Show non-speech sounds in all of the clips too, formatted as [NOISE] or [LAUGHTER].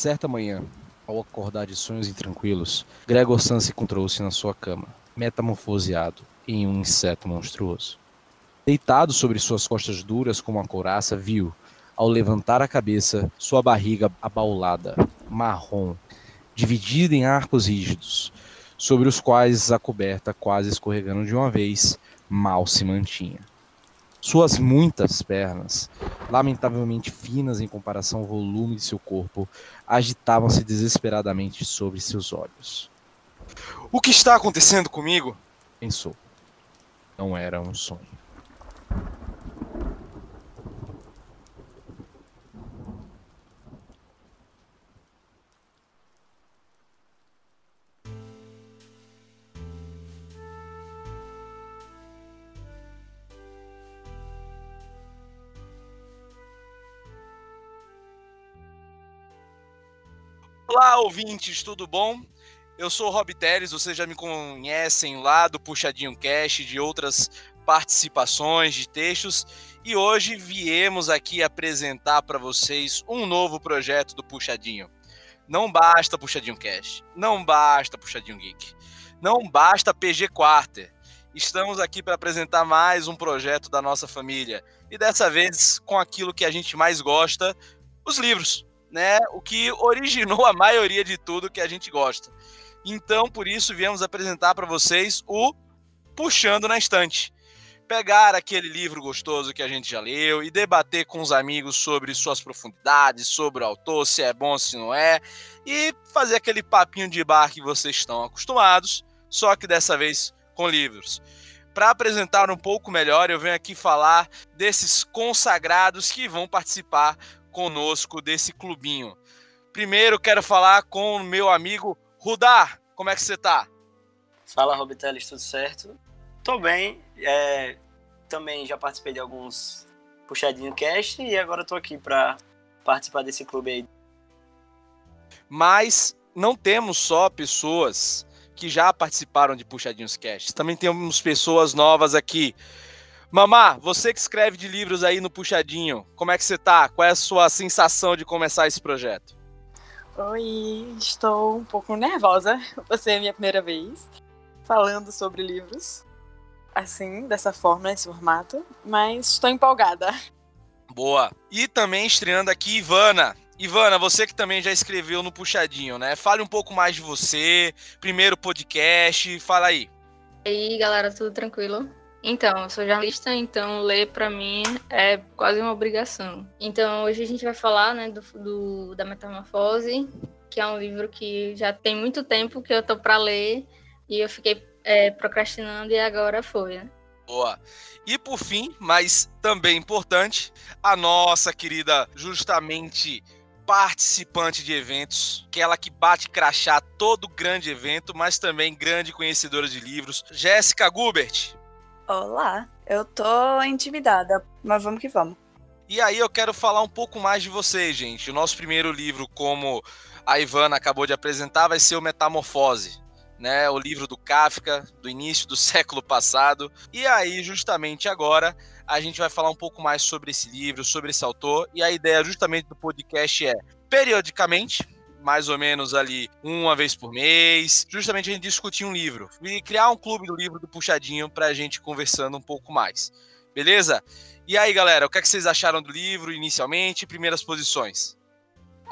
Certa manhã, ao acordar de sonhos intranquilos, Gregor se encontrou-se na sua cama, metamorfoseado em um inseto monstruoso. Deitado sobre suas costas duras como uma couraça, viu, ao levantar a cabeça, sua barriga abaulada, marrom, dividida em arcos rígidos, sobre os quais a coberta, quase escorregando de uma vez, mal se mantinha. Suas muitas pernas, lamentavelmente finas em comparação ao volume de seu corpo, agitavam-se desesperadamente sobre seus olhos. O que está acontecendo comigo? Pensou. Não era um sonho. Olá, ouvintes, tudo bom? Eu sou o Rob Teles, vocês já me conhecem lá do Puxadinho Cash, de outras participações de textos, e hoje viemos aqui apresentar para vocês um novo projeto do Puxadinho. Não basta Puxadinho Cash, não basta Puxadinho Geek, não basta PG Quarter. Estamos aqui para apresentar mais um projeto da nossa família, e dessa vez com aquilo que a gente mais gosta, os livros né? O que originou a maioria de tudo que a gente gosta. Então, por isso, viemos apresentar para vocês o Puxando na Estante. Pegar aquele livro gostoso que a gente já leu e debater com os amigos sobre suas profundidades, sobre o autor, se é bom, se não é, e fazer aquele papinho de bar que vocês estão acostumados, só que dessa vez com livros. Para apresentar um pouco melhor, eu venho aqui falar desses consagrados que vão participar conosco desse clubinho. Primeiro quero falar com o meu amigo Rudar. Como é que você tá? Fala, Robiteles, tudo certo? Tô bem. É, também já participei de alguns puxadinho cast e agora tô aqui para participar desse clube aí. Mas não temos só pessoas que já participaram de puxadinhos cast. Também temos pessoas novas aqui. Mamá, você que escreve de livros aí no Puxadinho, como é que você tá? Qual é a sua sensação de começar esse projeto? Oi, estou um pouco nervosa. Você é minha primeira vez falando sobre livros, assim, dessa forma, nesse formato, mas estou empolgada. Boa. E também estreando aqui, Ivana. Ivana, você que também já escreveu no Puxadinho, né? Fale um pouco mais de você, primeiro podcast, fala aí. E aí, galera, tudo tranquilo? Então, eu sou jornalista, então ler para mim é quase uma obrigação. Então, hoje a gente vai falar né, do, do, da Metamorfose, que é um livro que já tem muito tempo que eu tô para ler e eu fiquei é, procrastinando e agora foi. Né? Boa. E por fim, mas também importante, a nossa querida, justamente participante de eventos, aquela que bate crachá todo grande evento, mas também grande conhecedora de livros, Jéssica Gubert. Olá, eu tô intimidada, mas vamos que vamos. E aí eu quero falar um pouco mais de vocês, gente. O nosso primeiro livro, como a Ivana acabou de apresentar, vai ser o Metamorfose, né? O livro do Kafka, do início do [LAUGHS] século passado. E aí, justamente agora, a gente vai falar um pouco mais sobre esse livro, sobre esse autor. E a ideia justamente do podcast é, periodicamente, mais ou menos ali uma vez por mês, justamente a gente discutir um livro e criar um clube do livro do Puxadinho pra gente conversando um pouco mais. Beleza? E aí, galera, o que, é que vocês acharam do livro inicialmente? Primeiras posições?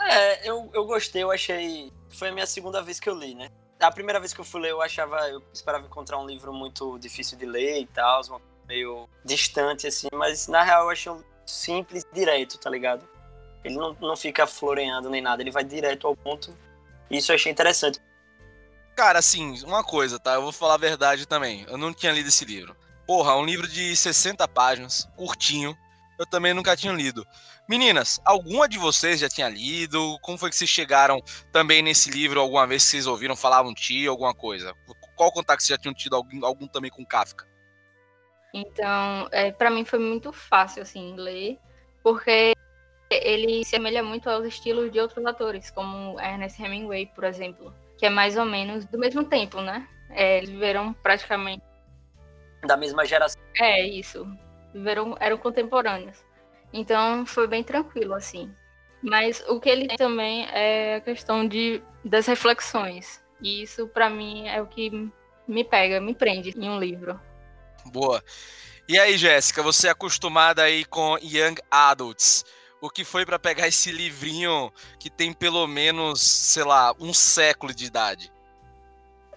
É, eu, eu gostei, eu achei. Foi a minha segunda vez que eu li, né? A primeira vez que eu fui ler, eu achava. Eu esperava encontrar um livro muito difícil de ler e tal, meio distante, assim, mas na real eu achei um simples direito, tá ligado? Ele não, não fica floreando nem nada, ele vai direto ao ponto. Isso eu achei interessante. Cara, assim, uma coisa, tá? Eu vou falar a verdade também. Eu não tinha lido esse livro. Porra, um livro de 60 páginas, curtinho. Eu também nunca tinha lido. Meninas, alguma de vocês já tinha lido? Como foi que vocês chegaram também nesse livro? Alguma vez que vocês ouviram falar um tio, alguma coisa? Qual contato vocês já tinham tido algum, algum também com Kafka? Então, é, para mim foi muito fácil, assim, ler, porque ele se amelha muito aos estilos de outros atores, como Ernest Hemingway, por exemplo, que é mais ou menos do mesmo tempo, né? É, eles viveram praticamente da mesma geração. É isso, viveram eram contemporâneos. Então foi bem tranquilo assim. Mas o que ele tem também é a questão de, das reflexões. E isso, para mim, é o que me pega, me prende em um livro. Boa. E aí, Jéssica, você é acostumada aí com Young Adults. O que foi para pegar esse livrinho que tem pelo menos, sei lá, um século de idade?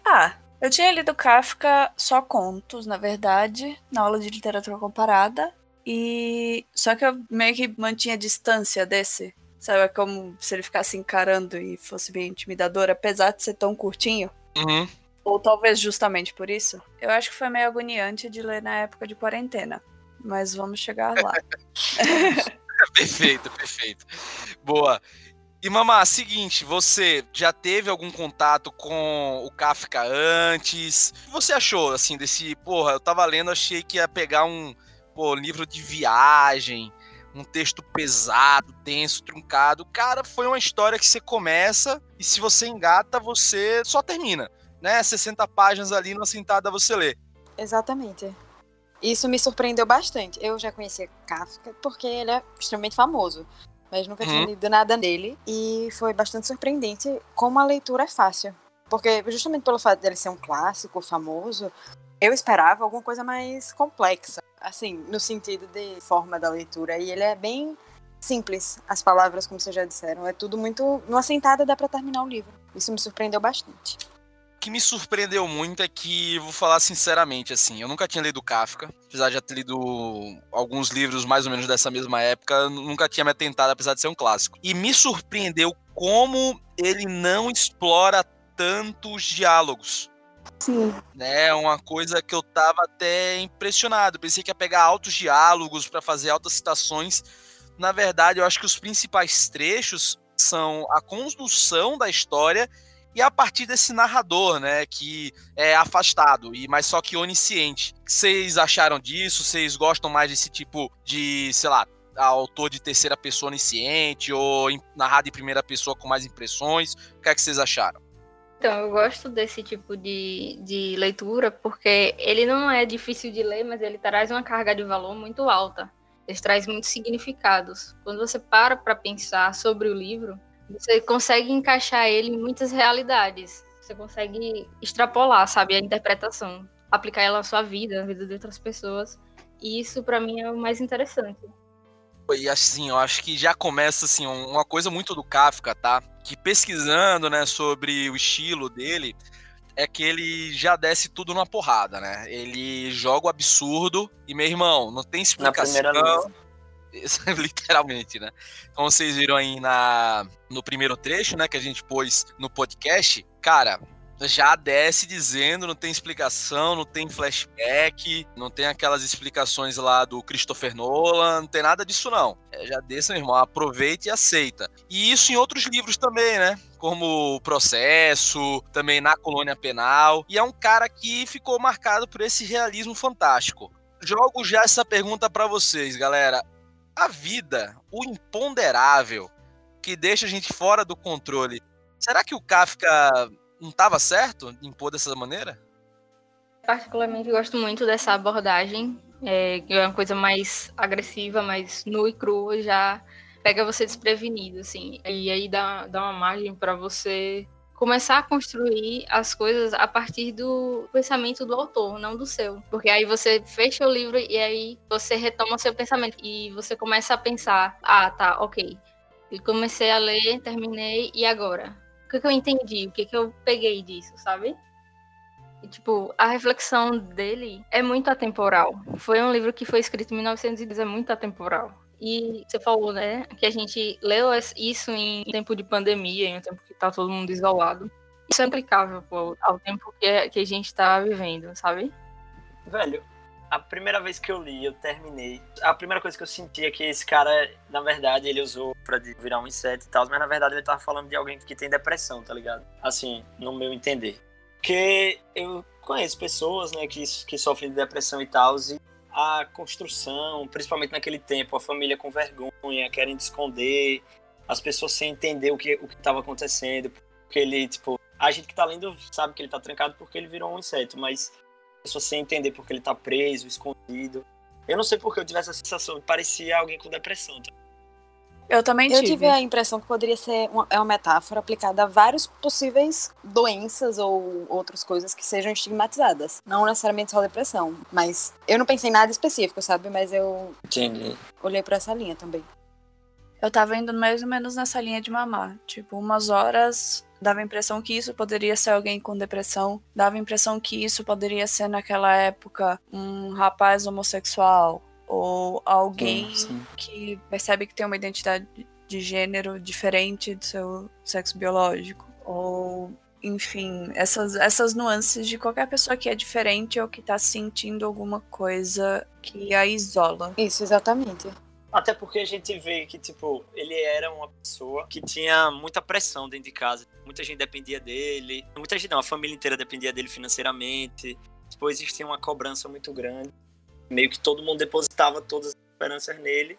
Ah, eu tinha lido Kafka só contos, na verdade, na aula de literatura comparada. E só que eu meio que mantinha distância desse. Sabe, é como se ele ficasse encarando e fosse bem intimidador, apesar de ser tão curtinho. Uhum. Ou talvez justamente por isso. Eu acho que foi meio agoniante de ler na época de quarentena. Mas vamos chegar lá. [LAUGHS] [LAUGHS] perfeito, perfeito. Boa. E Mamá, seguinte, você já teve algum contato com o Kafka antes? O que você achou, assim, desse... Porra, eu tava lendo, achei que ia pegar um pô, livro de viagem, um texto pesado, denso, truncado. Cara, foi uma história que você começa e se você engata, você só termina, né? 60 páginas ali numa sentada você lê. Exatamente. Isso me surpreendeu bastante. Eu já conhecia Kafka porque ele é extremamente famoso, mas nunca tinha Uhum. lido nada dele e foi bastante surpreendente como a leitura é fácil. Porque justamente pelo fato dele ser um clássico famoso, eu esperava alguma coisa mais complexa, assim, no sentido de forma da leitura. E ele é bem simples, as palavras, como vocês já disseram. É tudo muito. Numa sentada dá pra terminar o livro. Isso me surpreendeu bastante. O que me surpreendeu muito é que, vou falar sinceramente, assim, eu nunca tinha lido Kafka, apesar de já ter lido alguns livros mais ou menos dessa mesma época, nunca tinha me atentado, apesar de ser um clássico. E me surpreendeu como ele não explora tantos diálogos. Sim. né? Uma coisa que eu tava até impressionado. Pensei que ia pegar altos diálogos para fazer altas citações. Na verdade, eu acho que os principais trechos são a construção da história e a partir desse narrador, né, que é afastado e mas só que onisciente. Vocês acharam disso? Vocês gostam mais desse tipo de, sei lá, autor de terceira pessoa onisciente ou narrado em primeira pessoa com mais impressões? O que é que vocês acharam? Então, eu gosto desse tipo de, de leitura porque ele não é difícil de ler, mas ele traz uma carga de valor muito alta. Ele traz muitos significados. Quando você para para pensar sobre o livro, você consegue encaixar ele em muitas realidades. Você consegue extrapolar, sabe, a interpretação, aplicar ela na sua vida, na vida de outras pessoas. E isso, para mim, é o mais interessante. E assim, eu acho que já começa assim um- uma coisa muito do Kafka, tá? Que pesquisando, né, sobre o estilo dele, é que ele já desce tudo numa porrada, né? Ele joga o absurdo e meu irmão, não tem Na explicação. primeira linha. Isso, [LAUGHS] Literalmente, né? Como vocês viram aí na, no primeiro trecho, né, que a gente pôs no podcast, cara, já desce dizendo, não tem explicação, não tem flashback, não tem aquelas explicações lá do Christopher Nolan, não tem nada disso não. É, já desce, meu irmão, aproveita e aceita. E isso em outros livros também, né? Como o Processo, também na Colônia Penal. E é um cara que ficou marcado por esse realismo fantástico. Jogo já essa pergunta pra vocês, galera. A vida, o imponderável, que deixa a gente fora do controle. Será que o Kafka não estava certo em pôr dessa maneira? Particularmente gosto muito dessa abordagem, é, é uma coisa mais agressiva, mais nua e crua, já pega você desprevenido, assim. E aí dá, dá uma margem para você começar a construir as coisas a partir do pensamento do autor, não do seu. Porque aí você fecha o livro e aí você retoma seu pensamento e você começa a pensar: ah, tá, ok. E comecei a ler, terminei, e agora? O que, que eu entendi? O que, que eu peguei disso, sabe? E, tipo, a reflexão dele é muito atemporal. Foi um livro que foi escrito em 1910, é muito atemporal. E você falou, né, que a gente leu isso em tempo de pandemia, em um tempo que tá todo mundo isolado. Isso é aplicável pô, ao tempo que, que a gente tá vivendo, sabe? Velho, a primeira vez que eu li, eu terminei. A primeira coisa que eu senti é que esse cara, na verdade, ele usou pra virar um inseto e tal, mas na verdade ele tava falando de alguém que tem depressão, tá ligado? Assim, no meu entender. Porque eu conheço pessoas, né, que, que sofrem de depressão e tal, e a construção, principalmente naquele tempo, a família com vergonha, querendo esconder, as pessoas sem entender o que o estava acontecendo, porque ele, tipo, a gente que tá lendo sabe que ele tá trancado porque ele virou um inseto, mas a pessoa sem entender porque ele tá preso, escondido. Eu não sei porque eu tive essa sensação, parecia alguém com depressão. tá? Eu também Eu tive. tive a impressão que poderia ser uma, é uma metáfora aplicada a vários possíveis doenças ou outras coisas que sejam estigmatizadas. Não necessariamente só depressão. Mas eu não pensei em nada específico, sabe? Mas eu Entendi. olhei pra essa linha também. Eu tava indo mais ou menos nessa linha de mamar. Tipo, umas horas dava a impressão que isso poderia ser alguém com depressão. Dava a impressão que isso poderia ser naquela época um rapaz homossexual. Ou alguém Sim. que percebe que tem uma identidade de gênero diferente do seu sexo biológico. Ou, enfim, essas, essas nuances de qualquer pessoa que é diferente ou que tá sentindo alguma coisa que a isola. Isso, exatamente. Até porque a gente vê que, tipo, ele era uma pessoa que tinha muita pressão dentro de casa. Muita gente dependia dele. Muita gente não, a família inteira dependia dele financeiramente. Tipo, existia uma cobrança muito grande. Meio que todo mundo depositava todas as esperanças nele.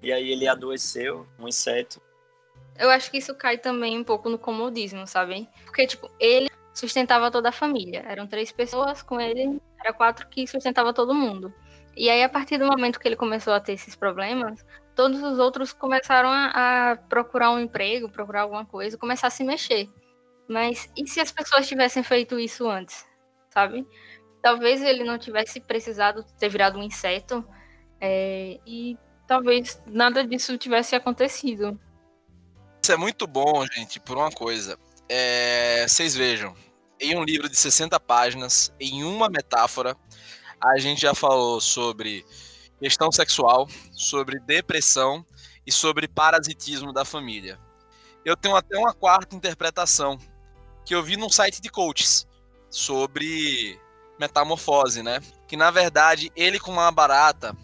E aí ele adoeceu, um inseto. Eu acho que isso cai também um pouco no comodismo, sabe? Porque, tipo, ele sustentava toda a família. Eram três pessoas com ele, era quatro que sustentava todo mundo. E aí, a partir do momento que ele começou a ter esses problemas, todos os outros começaram a, a procurar um emprego, procurar alguma coisa, começar a se mexer. Mas e se as pessoas tivessem feito isso antes, sabe? Talvez ele não tivesse precisado ter virado um inseto é, e talvez nada disso tivesse acontecido. Isso é muito bom, gente, por uma coisa. É, vocês vejam, em um livro de 60 páginas, em uma metáfora, a gente já falou sobre questão sexual, sobre depressão e sobre parasitismo da família. Eu tenho até uma quarta interpretação que eu vi num site de coaches sobre metamorfose, né? Que na verdade ele com uma barata,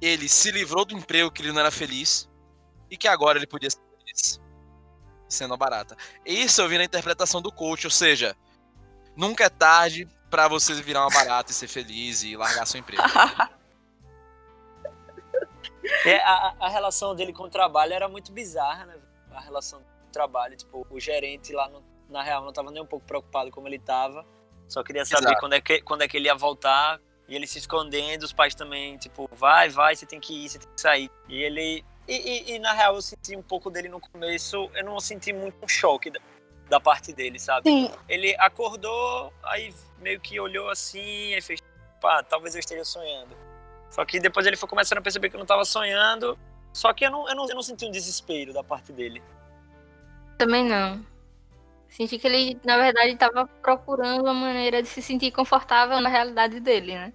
ele se livrou do emprego que ele não era feliz e que agora ele podia ser feliz sendo uma barata. Isso eu vi na interpretação do coach, ou seja, nunca é tarde pra você virar uma barata e ser feliz e largar seu emprego. É, a, a relação dele com o trabalho era muito bizarra, né? A relação do trabalho, tipo, o gerente lá, no- na real, não tava nem um pouco preocupado como ele tava. Só queria saber Exato. quando é, que, quando é que ele ia voltar. E ele se escondendo, os pais também, tipo, vai, vai, você tem que ir, você tem que sair. E ele. E, e- e, na real, eu senti um pouco dele no começo, eu não senti muito um choque da, da parte dele, sabe? Sim, Ele acordou, aí meio que olhou assim, aí fez, pá, talvez eu esteja sonhando. Só que depois ele foi começando a perceber que eu não tava sonhando. Só que eu não, eu não, eu não senti um desespero da parte dele. Também não. Senti que ele, na verdade, estava procurando uma maneira de se sentir confortável na realidade dele, né?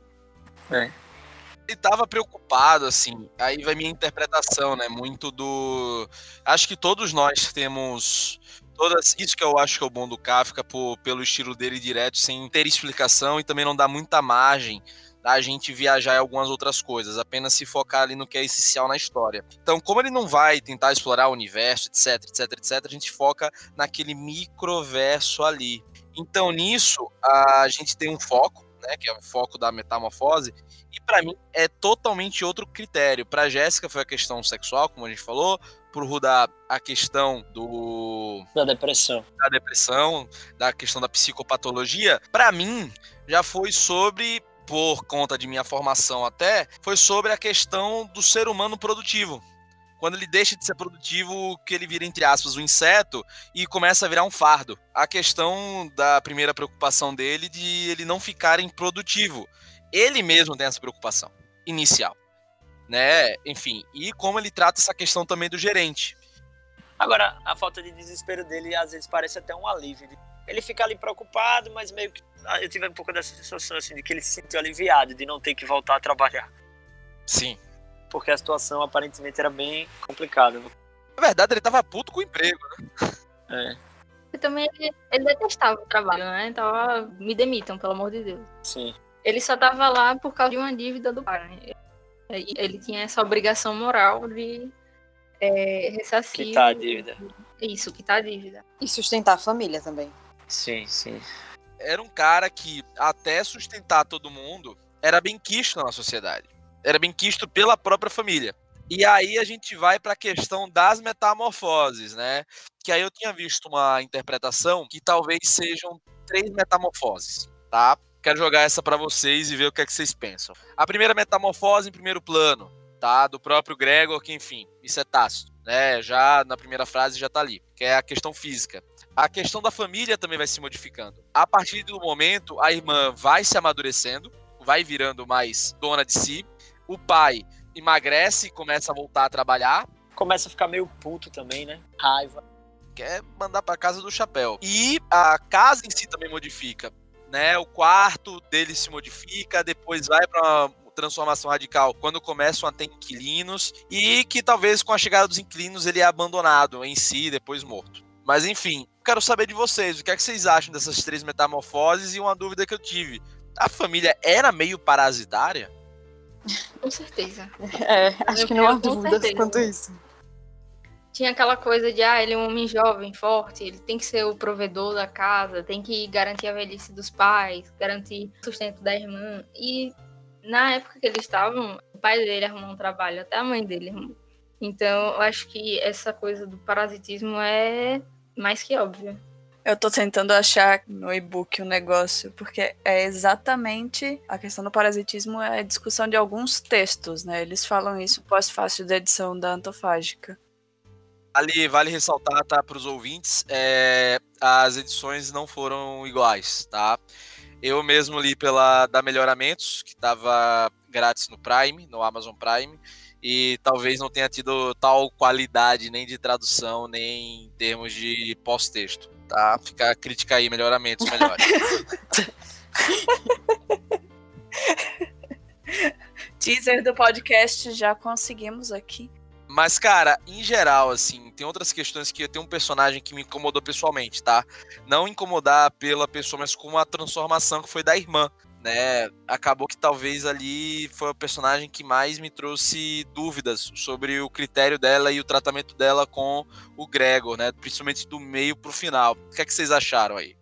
ele tava preocupado, assim. Aí vai minha interpretação, né? Muito do. Acho que todos nós temos. Todas, isso que eu acho que é o bom do Kafka, por, pelo estilo dele direto, sem ter explicação e também não dá muita margem da gente viajar em algumas outras coisas, apenas se focar ali no que é essencial na história. Então, como ele não vai tentar explorar o universo, etc, etc, etc, a gente foca naquele microverso ali. Então, nisso, a gente tem um foco, né, que é o foco da metamorfose, e pra mim é totalmente outro critério. Pra Jéssica foi a questão sexual, como a gente falou, pro Rudá a questão do Da depressão. da depressão, da questão da psicopatologia, pra mim já foi sobre por conta de minha formação até, foi sobre a questão do ser humano produtivo. Quando ele deixa de ser produtivo, que ele vira, entre aspas, um inseto e começa a virar um fardo. A questão da primeira preocupação dele de ele não ficar improdutivo. Ele mesmo tem essa preocupação inicial. Né? Enfim, e como ele trata essa questão também do gerente. Agora, a falta de desespero dele às vezes parece até um alívio. Ele fica ali preocupado, mas meio que. Ah, Eu tive um pouco dessa sensação assim, de que ele se sentiu aliviado de não ter que voltar a trabalhar. Sim. Porque a situação aparentemente era bem complicada. né? Na verdade, ele tava puto com o emprego. É, E também ele, ele detestava o trabalho, né? Tava, me demitam, pelo amor de Deus. sim. Ele só tava lá por causa de uma dívida do pai. né? Ele tinha essa obrigação moral de é, ressarcir. Quitar a dívida. Isso, quitar a dívida. e sustentar a família também. Sim, sim. Era um cara que, até sustentar todo mundo, era bem quisto na sociedade. Era bem quisto pela própria família. E aí a gente vai para a questão das metamorfoses, né? Que aí eu tinha visto uma interpretação que talvez sejam três metamorfoses, tá? Quero jogar essa para vocês e ver o que é que vocês pensam. A primeira metamorfose em primeiro plano, tá? Do próprio Gregor, que enfim, isso é tácito. Né? Já na primeira frase já tá ali, que é a questão física. A questão da família também vai se modificando. A partir do momento, a irmã vai se amadurecendo, vai virando mais dona de si. O pai emagrece e começa a voltar a trabalhar. Começa a ficar meio puto também, né? Raiva. Quer mandar pra casa do chapéu. E a casa em si também modifica. Né, o quarto dele se modifica, depois vai para transformação radical quando começam a ter inquilinos e que talvez com a chegada dos inquilinos ele é abandonado em si, depois morto. Mas enfim, quero saber de vocês, o que é que vocês acham dessas três metamorfoses e uma dúvida que eu tive. A família era meio parasitária? Com certeza. É, acho Meu que não há dúvidas quanto isso. Tinha aquela coisa de, ah, ele é um homem jovem, forte, ele tem que ser o provedor da casa, tem que garantir a velhice dos pais, garantir o sustento da irmã. E na época que eles estavam, o pai dele arrumou um trabalho, até a mãe dele arrumou. Então, eu acho que essa coisa do parasitismo é mais que óbvia. Eu tô tentando achar no e-book um negócio, porque é exatamente a questão do parasitismo é a discussão de alguns textos, né? Eles falam isso pós-fácil da edição da Antofágica. Ali vale ressaltar, tá, para os ouvintes, é, as edições não foram iguais, tá? Eu mesmo li pela da Melhoramentos, que estava grátis no Prime, no Amazon Prime, e talvez não tenha tido tal qualidade nem de tradução, nem em termos de pós-texto, tá? Fica a crítica aí, Melhoramentos, melhores. [LAUGHS] Teaser do podcast já conseguimos aqui. Mas, cara, em geral, assim, tem outras questões que tem um personagem que me incomodou pessoalmente, tá? Não incomodar pela pessoa, mas com a transformação que foi da irmã, né? Acabou que talvez ali foi o personagem que mais me trouxe dúvidas sobre o critério dela e o tratamento dela com o Gregor, né? Principalmente do meio pro final. O que é que vocês acharam aí?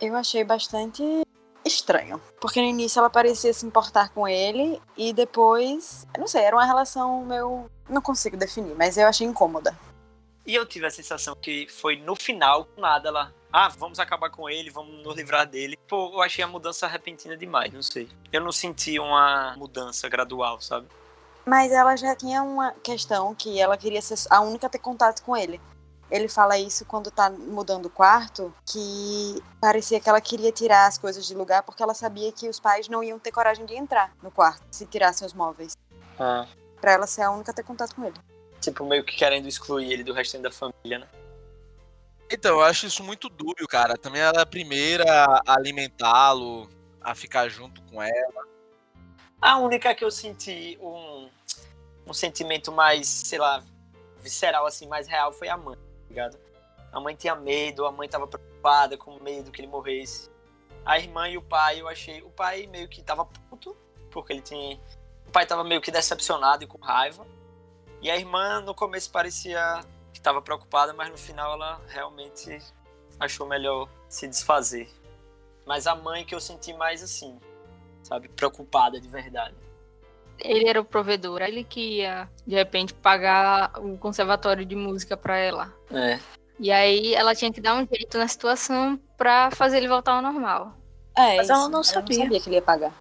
Eu achei bastante estranho. Porque no início ela parecia se importar com ele e depois, não sei, era uma relação meu. Não consigo definir, mas eu achei incômoda. E eu tive a sensação que foi no final, nada, ela. Ah, vamos acabar com ele, vamos nos livrar dele. Pô, eu achei a mudança repentina demais, não sei. Eu não senti uma mudança gradual, sabe? Mas ela já tinha uma questão que ela queria ser a única a ter contato com ele. Ele fala isso quando tá mudando o quarto, que parecia que ela queria tirar as coisas de lugar porque ela sabia que os pais não iam ter coragem de entrar no quarto se tirassem os móveis. Ah. Pra ela ser a única a ter contato com ele. Tipo, meio que querendo excluir ele do restante da família, né? Então, eu acho isso muito dúbio, cara. Também ela é a primeira a alimentá-lo, a ficar junto com ela. A única que eu senti um, um sentimento mais, sei lá, visceral, assim, mais real foi a mãe, ligado? A mãe tinha medo, a mãe tava preocupada, com medo que ele morresse. A irmã e o pai, eu achei. O pai meio que tava puto, porque ele tinha. O pai tava meio que decepcionado e com raiva. E a irmã, no começo, parecia que tava preocupada, mas no final ela realmente achou melhor se desfazer. Mas a mãe que eu senti mais assim, sabe? Preocupada de verdade. Ele era o provedor, ele que ia, de repente, pagar o conservatório de música pra ela. É. E aí ela tinha que dar um jeito na situação pra fazer ele voltar ao normal. É, Mas isso. ela não sabia. Ela não sabia que ele ia pagar.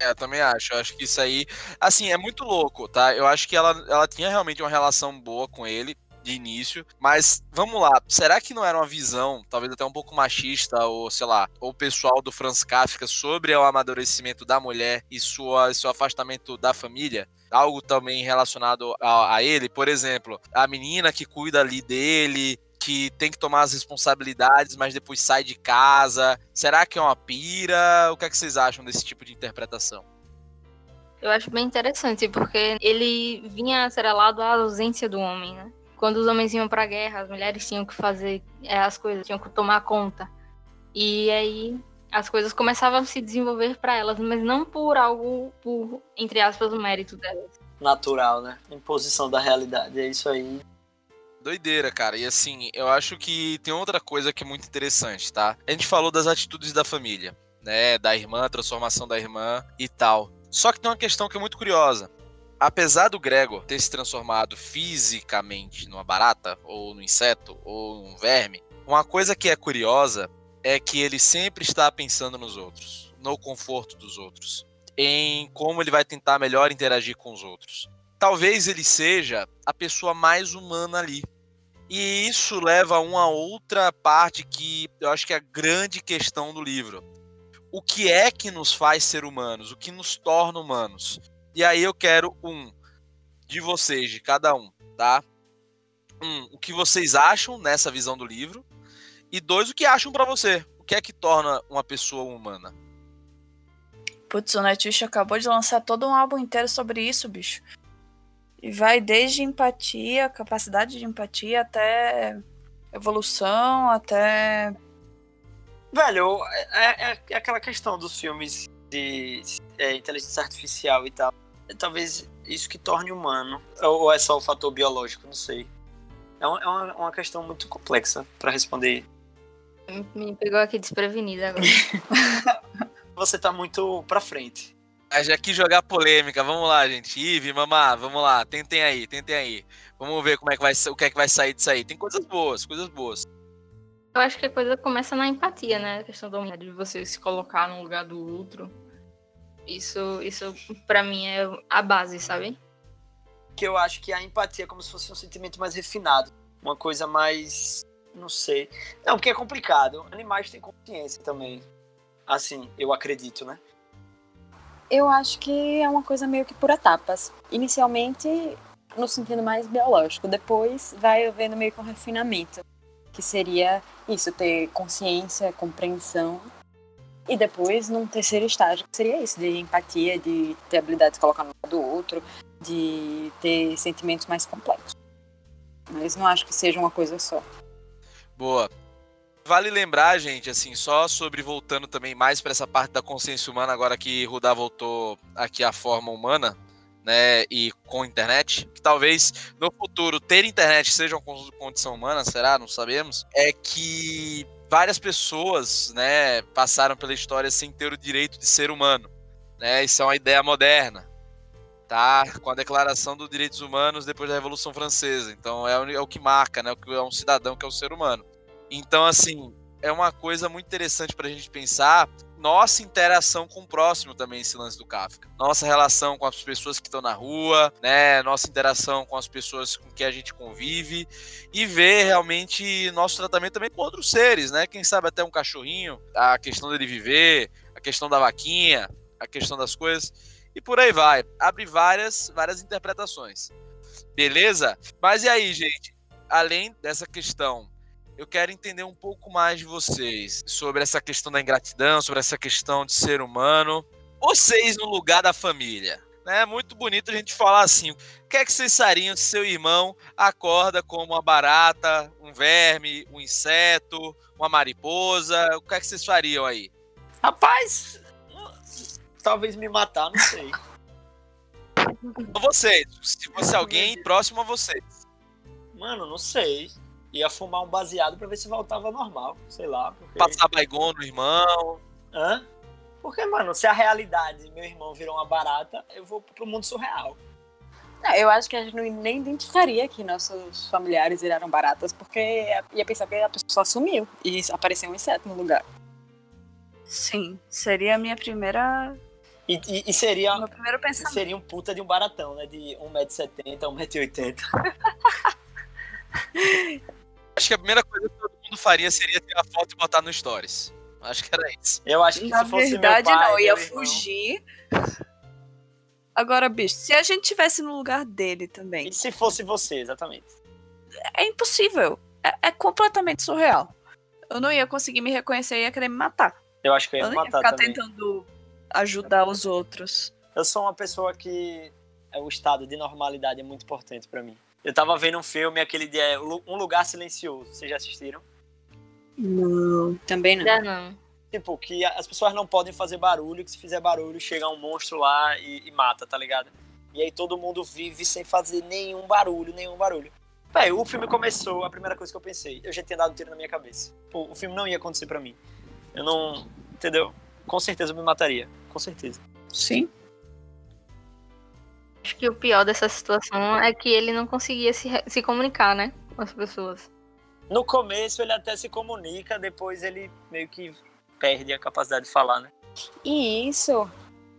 É, eu também acho. Eu acho que isso aí. Assim, é muito louco, tá? Eu acho que ela, ela tinha realmente uma relação boa com ele de início. Mas vamos lá, será que não era uma visão, talvez até um pouco machista, ou sei lá, ou pessoal do Franz Kafka sobre o amadurecimento da mulher e sua, seu afastamento da família? Algo também relacionado a, a ele, por exemplo, a menina que cuida ali dele, que tem que tomar as responsabilidades, mas depois sai de casa. Será que é uma pira? O que, é que vocês acham desse tipo de interpretação? Eu acho bem interessante, porque ele vinha atrelado à ausência do homem, né? Quando os homens iam pra guerra, as mulheres tinham que fazer é, as coisas, tinham que tomar conta. E aí as coisas começavam a se desenvolver para elas, mas não por algo, por, entre aspas, o mérito delas. Natural, né? Imposição da realidade. É isso aí. Doideira, cara. E assim, eu acho que tem outra coisa que é muito interessante, tá? A gente falou das atitudes da família, né? Da irmã, a transformação da irmã e tal. Só que tem uma questão que é muito curiosa. Apesar do Gregor ter se transformado fisicamente numa barata, ou no inseto, ou num verme, uma coisa que é curiosa é que ele sempre está pensando nos outros, no conforto dos outros, em como ele vai tentar melhor interagir com os outros. talvez ele seja a pessoa mais humana ali. E isso leva a uma outra parte que eu acho que é a grande questão do livro. O que é que nos faz ser humanos? O que nos torna humanos? E aí eu quero um de vocês, de cada um, tá? Um, o que vocês acham nessa visão do livro? E dois, o que acham para você? O que é que torna uma pessoa humana? Putz, o Nightwish acabou de lançar todo um álbum inteiro sobre isso, bicho. E vai desde empatia, capacidade de empatia, até evolução, até. Velho, é, é, é aquela questão dos filmes de é, inteligência artificial e tal. É, talvez isso que torne humano. Ou é só o fator biológico, não sei. É uma, é uma, uma questão muito complexa para responder. Me pegou aqui desprevenida agora. [LAUGHS] Você tá muito pra frente. Ah, já quis jogar polêmica. Vamos lá, gente. Ive, mamá, vamos lá. Tentem aí, tentem aí. Vamos ver como é que vai, o que é que vai sair disso aí. Tem coisas boas, coisas boas. Eu acho que a coisa começa na empatia, né? A questão da humanidade, de você se colocar no lugar do outro. Isso, isso para mim é a base, sabe? Que eu acho que a empatia é como se fosse um sentimento mais refinado, uma coisa mais, não sei. Não, porque é complicado. Animais têm consciência também. Assim, eu acredito, né? Eu acho que é uma coisa meio que por etapas. Inicialmente, no sentido mais biológico, depois vai havendo meio que um refinamento, que seria isso, ter consciência, compreensão. E depois, num terceiro estágio, seria isso, de empatia, de ter habilidade de colocar no lado do outro, de ter sentimentos mais complexos. Mas não acho que seja uma coisa só. Boa. Vale lembrar, gente, assim, só sobre voltando também mais para essa parte da consciência humana, agora que Rudá voltou aqui à forma humana, né, e com internet, que talvez no futuro ter internet seja uma condição humana, será? Não sabemos. É que várias pessoas, né, passaram pela história sem ter o direito de ser humano, né? Isso é uma ideia moderna, tá? Com a Declaração dos Direitos Humanos depois da Revolução Francesa. Então é o, é o que marca, né? O que é um cidadão que é o ser humano. Então assim é uma coisa muito interessante para a gente pensar nossa interação com o próximo também, esse lance do Kafka. Nossa relação com as pessoas que estão na rua, né? Nossa interação com as pessoas com que a gente convive e ver realmente nosso tratamento também com outros seres, né? Quem sabe até um cachorrinho, a questão dele viver, a questão da vaquinha, a questão das coisas e por aí vai. Abre várias, várias interpretações. Beleza? Mas e aí, gente? Além dessa questão eu quero entender um pouco mais de vocês sobre essa questão da ingratidão, sobre essa questão de ser humano. Vocês no lugar da família. É muito bonito a gente falar assim. O que é que vocês fariam se seu irmão acorda como uma barata, um verme, um inseto, uma mariposa? O que é que vocês fariam aí? Rapaz, talvez me matar, não sei. [LAUGHS] Vocês, se fosse alguém próximo a vocês. Mano, não sei ia fumar um baseado para ver se voltava normal, sei lá. Porque... Passar baigão no irmão. Hã? Porque, mano, se a realidade meu irmão virou uma barata, eu vou pro mundo surreal. Não, eu acho que a gente não, nem identificaria que nossos familiares viraram baratas, porque ia pensar que a pessoa sumiu e apareceu um inseto no lugar. Sim, seria a minha primeira. E, e, e seria. Meu primeiro pensamento. Seria um puta de um baratão, né? De 1,70m, 1,80m. [LAUGHS] Acho que a primeira coisa que todo mundo faria seria tirar foto e botar no Stories. Acho que era isso. Eu acho que Na se fosse verdade, meu pai, não, ia irmão, fugir. Agora, bicho, se a gente tivesse no lugar dele também, E se fosse você, exatamente. é impossível. É, é completamente surreal. Eu não ia conseguir me reconhecer e ia querer me matar. Eu acho que eu ia Eu não ia matar ficar também. tentando ajudar os outros. Eu sou uma pessoa que é, o estado de normalidade é muito importante pra mim. Eu tava vendo um filme, aquele de é, Um Lugar Silencioso. Vocês já assistiram? Não. Também não. Ainda não. Tipo, que as pessoas não podem fazer barulho, que se fizer barulho chega um monstro lá e, e mata, tá ligado? E aí todo mundo vive sem fazer nenhum barulho, nenhum barulho. Véi, o filme começou, a primeira coisa que eu pensei, eu já tinha dado um tiro na minha cabeça. Pô, o filme não ia acontecer pra mim. Eu não. Entendeu? Com certeza eu me mataria. Com certeza. Sim. Acho que o pior dessa situação é que ele não conseguia se, se comunicar, né? Com as pessoas. No começo ele até se comunica, depois ele meio que perde a capacidade de falar, né? E isso,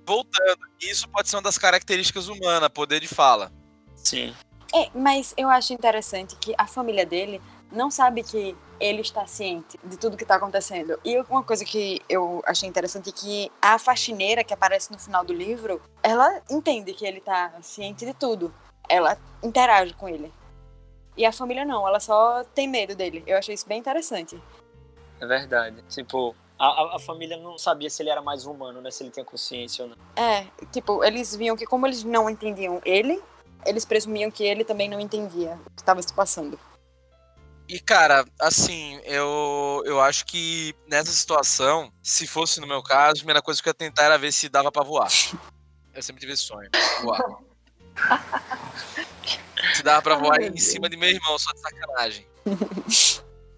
Voltando, isso pode ser uma das características humanas, poder de fala. Sim. É, mas eu acho interessante que a família dele não sabe que ele está ciente de tudo que está acontecendo. E uma coisa que eu achei interessante é que a faxineira que aparece no final do livro, ela entende que ele está ciente de tudo. Ela interage com ele. E a família não, ela só tem medo dele. Eu achei isso bem interessante. É verdade. Tipo, a, a família não sabia se ele era mais humano, né? Se ele tinha consciência ou não. É, tipo, eles viam que como eles não entendiam ele, eles presumiam que ele também não entendia o que estava se passando. E, cara, assim, eu, eu acho que nessa situação, se fosse no meu caso, a primeira coisa que eu ia tentar era ver se dava pra voar. [LAUGHS] Eu sempre tive esse sonho, voar. se dava pra voar em cima de meu irmão, só de sacanagem.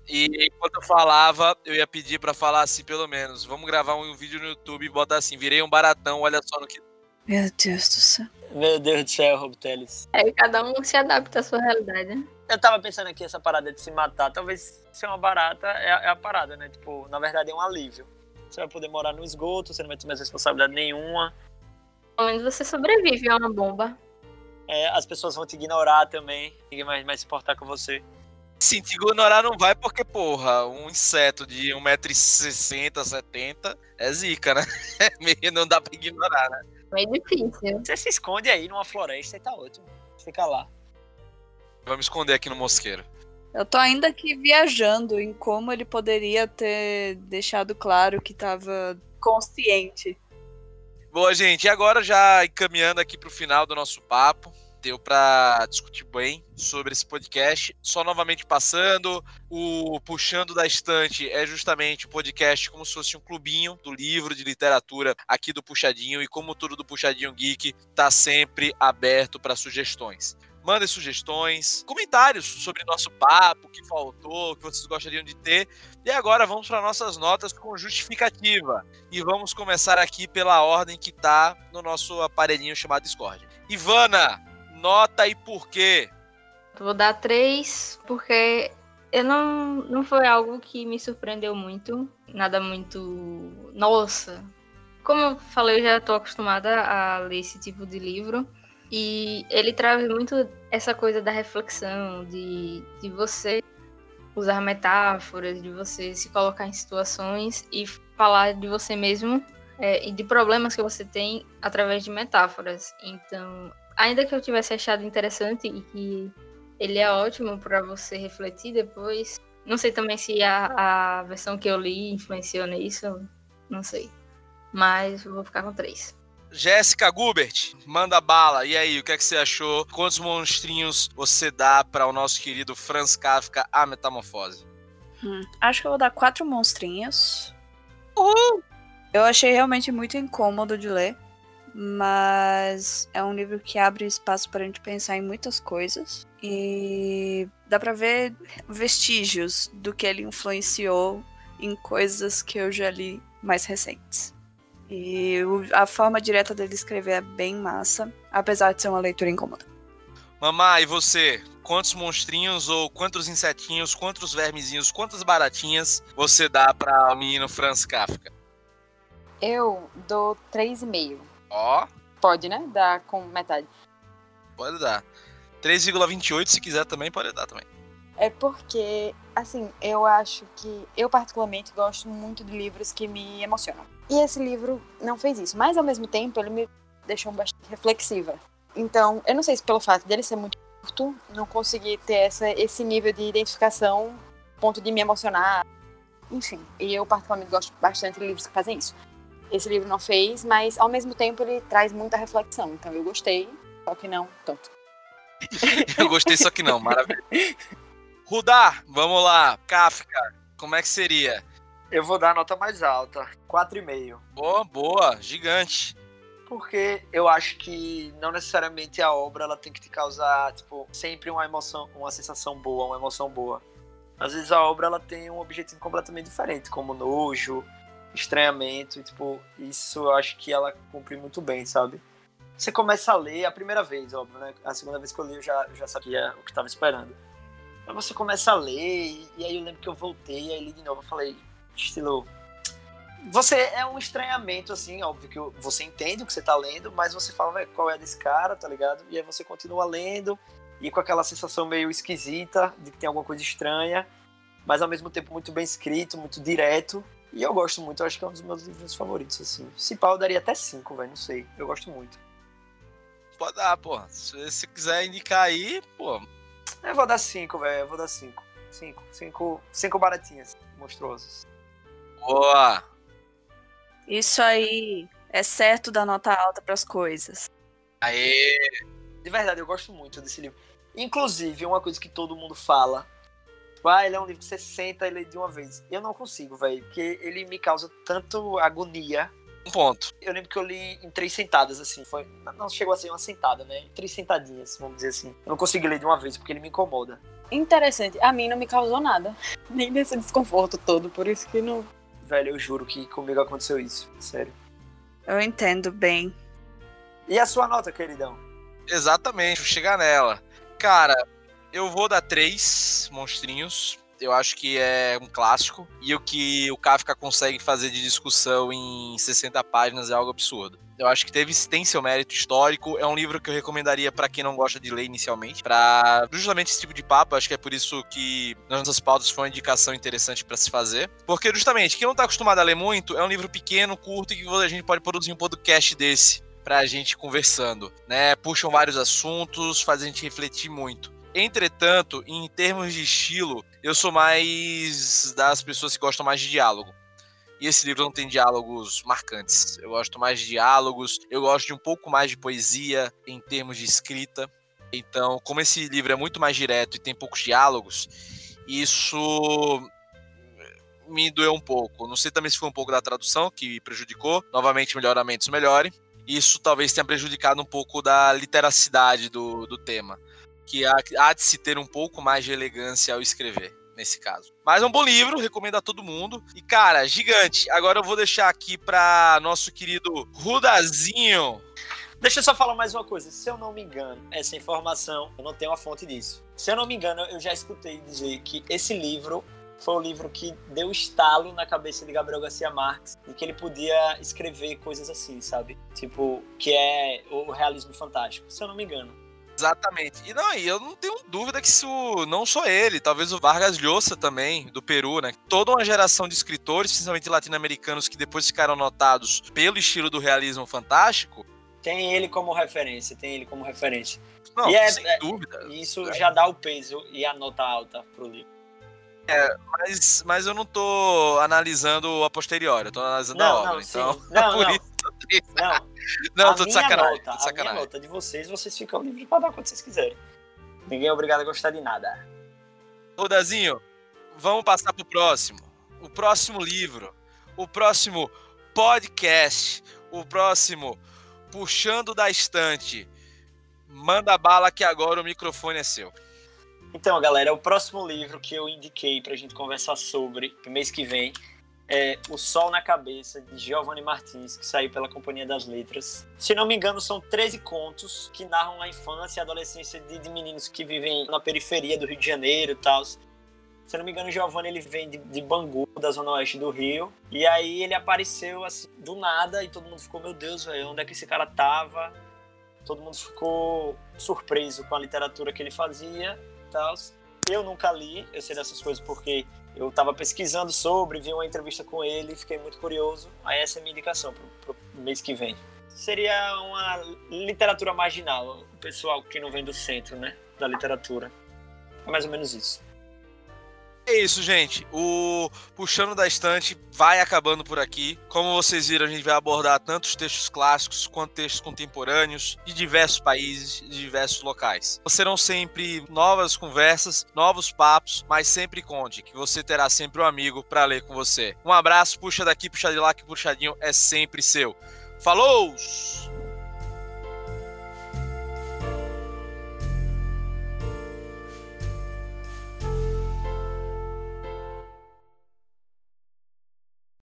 E enquanto eu falava, eu ia pedir pra falar assim, pelo menos, vamos gravar um vídeo no YouTube e botar assim, virei um baratão, olha só no que. Meu Deus do céu. Meu Deus do céu, Rob Teles. É, cada um se adapta à sua realidade, né? Eu tava pensando aqui, essa parada de se matar, talvez ser uma barata é, a- é a parada, né? Tipo, na verdade é um alívio. Você vai poder morar no esgoto, você não vai ter mais responsabilidade nenhuma. Pelo menos você sobrevive a uma bomba. É, as pessoas vão te ignorar também. Ninguém mais vai se importar com você. Sim, te ignorar não vai porque, porra, um inseto de 1,60m, 70 é zica, né? [LAUGHS] Meio não dá pra ignorar, né? Meio difícil. Você se esconde aí numa floresta e tá ótimo. Fica lá. Vamos esconder aqui no mosqueiro. Eu tô ainda aqui viajando em como ele poderia ter deixado claro que tava consciente. Boa, gente. E agora, já encaminhando aqui pro final do nosso papo, deu pra discutir bem sobre esse podcast. Só novamente passando, o Puxando da Estante é justamente o podcast como se fosse um clubinho do livro de literatura aqui do Puxadinho. E como tudo do Puxadinho Geek, tá sempre aberto para sugestões. Mandem sugestões, comentários sobre nosso papo, o que faltou, o que vocês gostariam de ter. E agora vamos para nossas notas com justificativa. E vamos começar aqui pela ordem que tá no nosso aparelhinho chamado Discord. Ivana, nota e por quê? Vou dar três, porque eu não, não foi algo que me surpreendeu muito. Nada muito. Nossa! Como eu falei, eu já estou acostumada a ler esse tipo de livro. E ele traz muito essa coisa da reflexão, de, de você usar metáforas, de você se colocar em situações e falar de você mesmo é, e de problemas que você tem através de metáforas. Então, ainda que eu tivesse achado interessante e que ele é ótimo para você refletir depois, não sei também se a, a versão que eu li influenciou nisso, não sei. Mas vou ficar com três. Jéssica Gubert, manda bala. E aí, o que é que você achou? Quantos monstrinhos você dá para o nosso querido Franz Kafka, A Metamorfose? Hum, acho que eu vou dar quatro monstrinhos. Eu achei realmente muito incômodo de ler, mas é um livro que abre espaço para a gente pensar em muitas coisas e dá para ver vestígios do que ele influenciou em coisas que eu já li mais recentes. E o- a forma direta dele escrever é bem massa, apesar de ser uma leitura incômoda. Mamá, e você? Quantos monstrinhos ou quantos insetinhos, quantos vermezinhos, quantas baratinhas você dá para o menino Franz Kafka? Eu dou 3,5. Ó, Pode, né? Dar com metade. pode dar. 3,28 se quiser também, pode dar também. É porque, assim, eu acho que eu particularmente gosto muito de livros que me emocionam. E esse livro não fez isso, mas ao mesmo tempo ele me deixou bastante reflexiva. Então, eu não sei se pelo fato dele ser muito curto, não consegui ter essa, esse nível de identificação, ponto de me emocionar. Enfim, e eu particularmente gosto bastante de livros que fazem isso. Esse livro não fez, mas ao mesmo tempo ele traz muita reflexão. Então eu gostei, só que não tanto. [LAUGHS] Eu gostei, só que não, maravilha. Rudá, vamos lá. Kafka, como é que seria? Eu vou dar a nota mais alta, 4,5. Boa, boa, gigante. Porque eu acho que não necessariamente a obra ela tem que te causar, tipo, sempre uma emoção, uma sensação boa, uma emoção boa. Às vezes a obra ela tem um objetivo completamente diferente, como nojo, estranhamento, e tipo, isso eu acho que ela cumpre muito bem, sabe? Você começa a ler a primeira vez, óbvio, né? A segunda vez que eu li eu já, eu já sabia o que estava esperando. Mas você começa a ler, e, e aí eu lembro que eu voltei, e aí li de novo, eu falei, estilo, você é um estranhamento, assim, óbvio que você entende o que você tá lendo, mas você fala, "Véi, qual é desse cara, tá ligado? E aí você continua lendo e com aquela sensação meio esquisita de que tem alguma coisa estranha, mas ao mesmo tempo muito bem escrito, muito direto. E eu gosto muito, eu acho que é um dos meus livros favoritos, assim. Se pau, eu daria até cinco, velho, não sei. Eu gosto muito. Pode dar, pô. Se você quiser indicar aí, pô. Eu vou dar cinco, velho, eu vou dar cinco. Cinco, cinco, cinco baratinhas, monstruosas. Boa! Isso aí é certo dar nota alta pras coisas. Aê! De verdade, eu gosto muito desse livro. Inclusive, uma coisa que todo mundo fala. Ah, ele é um livro que você senta e lê de uma vez. Eu não consigo, velho, porque ele me causa tanto agonia. Um ponto. Eu lembro que eu li em três sentadas, assim. Foi, não chegou a ser uma sentada, né? Em três sentadinhas, vamos dizer assim. Eu não consigo ler de uma vez, porque ele me incomoda. Interessante. A mim não me causou nada. [LAUGHS] Nem desse desconforto todo. Por isso que não. Velho, eu juro que comigo aconteceu isso. Sério. Eu entendo bem. E a sua nota, queridão? Exatamente, vou chegar nela. Cara, eu vou dar três monstrinhos. Eu acho que é um clássico. E o que o Kafka consegue fazer de discussão em 60 páginas é algo absurdo. Eu acho que teve, tem seu mérito histórico. É um livro que eu recomendaria para quem não gosta de ler inicialmente. Para justamente esse tipo de papo. Acho que é por isso que nas nossas pautas foi uma indicação interessante para se fazer. Porque justamente, quem não tá acostumado a ler muito, é um livro pequeno, curto, e que a gente pode produzir um podcast desse pra gente conversando, né? Puxam vários assuntos, fazem a gente refletir muito. Entretanto, em termos de estilo, eu sou mais das pessoas que gostam mais de diálogo. E esse livro não tem diálogos marcantes. Eu gosto mais de diálogos, eu gosto de um pouco mais de poesia em termos de escrita. Então, como esse livro é muito mais direto e tem poucos diálogos, isso me doeu um pouco. Não sei também se foi um pouco da tradução que prejudicou. Novamente, melhoramentos melhore. Isso talvez tenha prejudicado um pouco da literacidade do, do tema. Que há, há de se ter um pouco mais de elegância ao escrever, nesse caso. Mas é um bom livro, recomendo a todo mundo. E, cara, gigante. Agora eu vou deixar aqui para nosso querido Rudazinho. Deixa eu só falar mais uma coisa. Se eu não me engano, essa informação, eu não tenho a fonte disso. Se eu não me engano, eu já escutei dizer que esse livro foi o livro que deu estalo na cabeça de Gabriel Garcia Marques e que ele podia escrever coisas assim, sabe? Tipo, que é o realismo fantástico, se eu não me engano. Exatamente. E não, e eu não tenho dúvida que isso não só ele, talvez o Vargas Llosa também, do Peru, né? Toda uma geração de escritores, principalmente latino-americanos, que depois ficaram notados pelo estilo do realismo fantástico. Tem ele como referência, tem ele como referência. Não, E é- sem é- dúvida. Isso É. já dá o peso e a nota alta pro livro. Mas, mas eu não tô analisando a posteriori, eu tô analisando a Não, obra. não, então. [LAUGHS] Não, não. Não, [LAUGHS] Não, a tô de sacanagem. nota, tô de a minha sacanagem. nota de vocês, vocês ficam livres pra dar quando vocês quiserem. Ninguém é obrigado a gostar de nada. Rodazinho, vamos passar pro próximo. O próximo livro, o próximo podcast, o próximo Puxando da Estante. Manda bala que agora o microfone é seu. Então, galera, o próximo livro que eu indiquei pra gente conversar sobre mês que vem é O Sol na Cabeça, de Giovanni Martins, que saiu pela Companhia das Letras. Se não me engano, são 13 contos que narram a infância e a adolescência de, de meninos que vivem na periferia do Rio de Janeiro e tal. Se não me engano, o Giovanni ele vem de, de Bangu, da zona oeste do Rio. E aí ele apareceu assim, do nada e todo mundo ficou, meu Deus, velho, onde é que esse cara tava? Todo mundo ficou surpreso com a literatura que ele fazia tal. Eu nunca li, eu sei dessas coisas porque eu estava pesquisando sobre, vi uma entrevista com ele, fiquei muito curioso. Aí essa é a minha indicação pro, pro mês que vem. Seria uma literatura marginal, o pessoal que não vem do centro, né, da literatura. É mais ou menos isso. É isso, gente. O Puxando da Estante vai acabando por aqui. Como vocês viram, a gente vai abordar tanto os textos clássicos quanto textos contemporâneos de diversos países, de diversos locais. Serão sempre novas conversas, novos papos, mas sempre conte que você terá sempre um amigo para ler com você. Um abraço, puxa daqui, puxa de lá, que puxadinho é sempre seu. Falou!